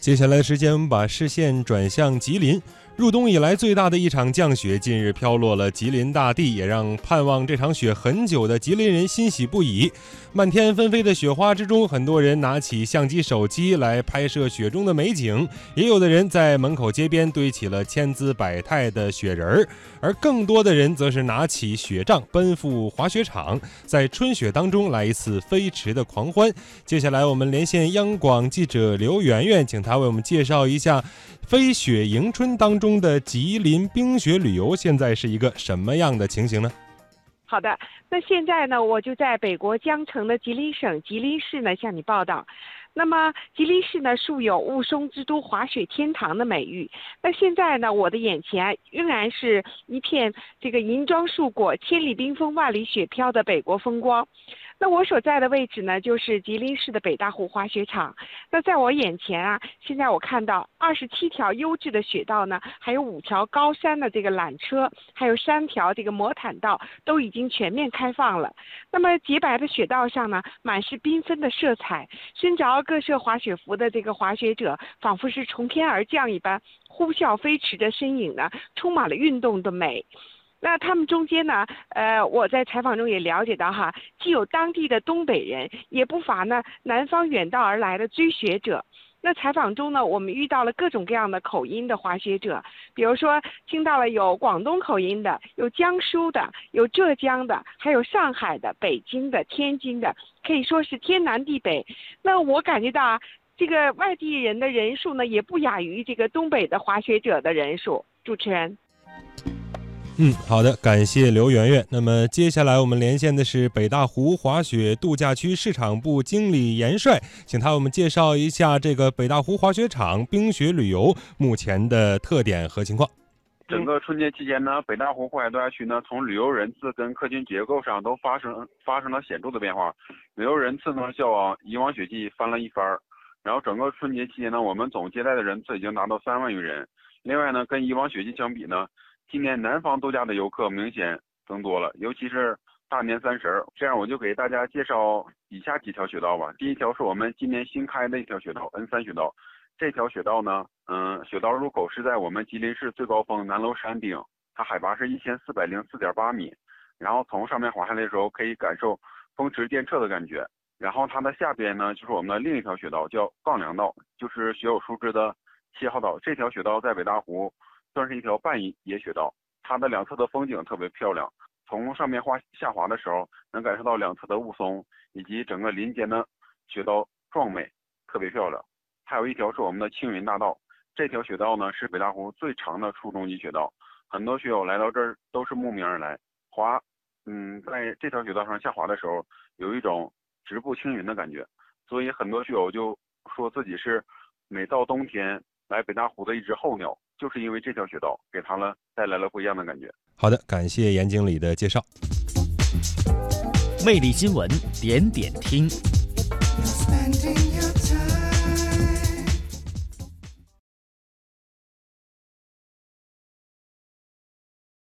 接下来的时间，我们把视线转向吉林。入冬以来最大的一场降雪，近日飘落了吉林大地，也让盼望这场雪很久的吉林人欣喜不已。漫天纷飞的雪花之中，很多人拿起相机、手机来拍摄雪中的美景，也有的人在门口街边堆起了千姿百态的雪人儿，而更多的人则是拿起雪杖奔赴滑雪场，在春雪当中来一次飞驰的狂欢。接下来，我们连线央广记者刘媛媛，请她为我们介绍一下飞雪迎春当中。中的吉林冰雪旅游现在是一个什么样的情形呢？好的，那现在呢，我就在北国江城的吉林省吉林市呢向你报道。那么吉林市呢，素有雾凇之都、滑雪天堂的美誉。那现在呢，我的眼前仍然是一片这个银装素裹、千里冰封、万里雪飘的北国风光。那我所在的位置呢，就是吉林市的北大湖滑雪场。那在我眼前啊，现在我看到二十七条优质的雪道呢，还有五条高山的这个缆车，还有三条这个魔毯道都已经全面开放了。那么洁白的雪道上呢，满是缤纷的色彩，身着各色滑雪服的这个滑雪者，仿佛是从天而降一般，呼啸飞驰的身影呢，充满了运动的美。那他们中间呢？呃，我在采访中也了解到哈，既有当地的东北人，也不乏呢南方远道而来的追学者。那采访中呢，我们遇到了各种各样的口音的滑雪者，比如说听到了有广东口音的，有江苏的，有浙江的，还有上海的、北京的、天津的，可以说是天南地北。那我感觉到啊，这个外地人的人数呢，也不亚于这个东北的滑雪者的人数。主持人。嗯，好的，感谢刘媛媛。那么接下来我们连线的是北大湖滑雪度假区市场部经理严帅，请他为我们介绍一下这个北大湖滑雪场冰雪旅游目前的特点和情况。整个春节期间呢，北大湖户外度假区呢，从旅游人次跟客群结构上都发生发生了显著的变化。旅游人次呢，较往以往雪季翻了一番。然后整个春节期间呢，我们总接待的人次已经达到三万余人。另外呢，跟以往雪季相比呢。今年南方度假的游客明显增多了，尤其是大年三十儿。这样我就给大家介绍以下几条雪道吧。第一条是我们今年新开的一条雪道 N 三雪道。这条雪道呢，嗯，雪道入口是在我们吉林市最高峰南楼山顶，它海拔是一千四百零四点八米。然后从上面滑下来的时候，可以感受风驰电掣的感觉。然后它的下边呢，就是我们的另一条雪道，叫杠梁道，就是学友熟知的七号道。这条雪道在北大湖。算是一条半野雪道，它的两侧的风景特别漂亮。从上面滑下滑的时候，能感受到两侧的雾凇以及整个林间的雪道壮美，特别漂亮。还有一条是我们的青云大道，这条雪道呢是北大湖最长的初中级雪道，很多雪友来到这儿都是慕名而来滑。嗯，在这条雪道上下滑的时候，有一种直步青云的感觉，所以很多雪友就说自己是每到冬天来北大湖的一只候鸟。就是因为这条雪道给他呢带来了不一样的感觉。好的，感谢严经理的介绍。魅力新闻点点听。